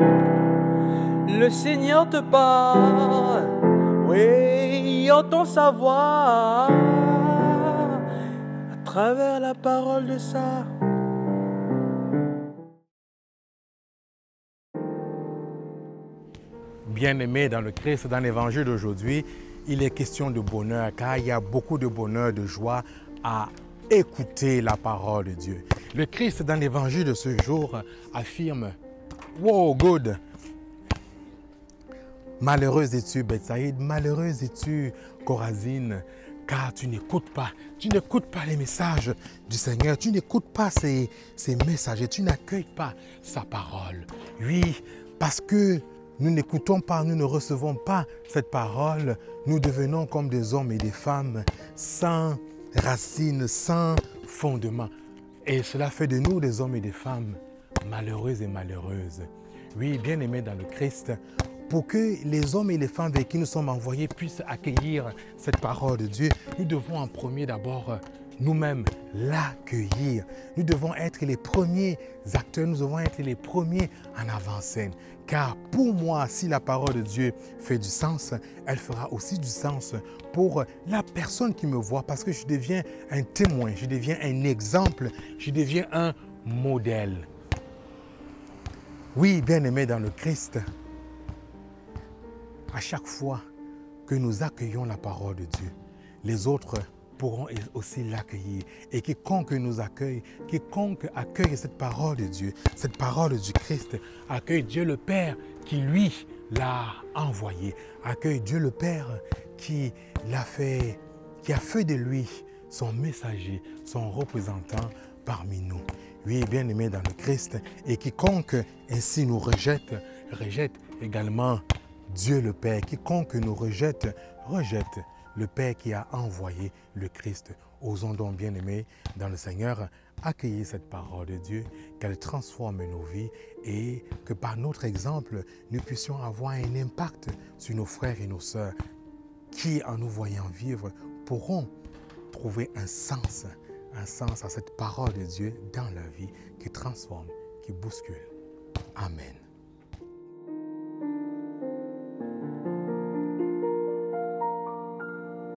Le Seigneur te parle, oui, entend sa voix à travers la parole de ça. Bien-aimé dans le Christ, dans l'évangile d'aujourd'hui, il est question de bonheur, car il y a beaucoup de bonheur, de joie à écouter la parole de Dieu. Le Christ, dans l'évangile de ce jour, affirme Wow, good! Malheureuse es-tu, Bethsaïde, malheureuse es-tu, Corazine, car tu n'écoutes pas, tu n'écoutes pas les messages du Seigneur, tu n'écoutes pas ses, ses messages, tu n'accueilles pas sa parole. Oui, parce que nous n'écoutons pas, nous ne recevons pas cette parole, nous devenons comme des hommes et des femmes sans racines, sans fondement. Et cela fait de nous des hommes et des femmes malheureuses et malheureuses. Oui, bien aimés dans le Christ, pour que les hommes et les femmes avec qui nous sommes envoyés puissent accueillir cette parole de Dieu, nous devons en premier d'abord nous-mêmes l'accueillir. Nous devons être les premiers acteurs, nous devons être les premiers en avant-scène. Car pour moi, si la parole de Dieu fait du sens, elle fera aussi du sens pour la personne qui me voit parce que je deviens un témoin, je deviens un exemple, je deviens un modèle. Oui, bien-aimé dans le Christ, à chaque fois que nous accueillons la parole de Dieu, les autres pourront aussi l'accueillir. Et quiconque nous accueille, quiconque accueille cette parole de Dieu, cette parole du Christ, accueille Dieu le Père qui lui l'a envoyé, accueille Dieu le Père qui l'a fait, qui a fait de lui son messager, son représentant parmi nous. Oui, bien aimé dans le Christ, et quiconque ainsi nous rejette, rejette également Dieu le Père. Quiconque nous rejette, rejette le Père qui a envoyé le Christ. Osons donc, bien-aimés, dans le Seigneur, accueillir cette parole de Dieu, qu'elle transforme nos vies et que par notre exemple, nous puissions avoir un impact sur nos frères et nos sœurs qui, en nous voyant vivre, pourront trouver un sens, un sens à cette parole de Dieu dans leur vie qui transforme, qui bouscule. Amen.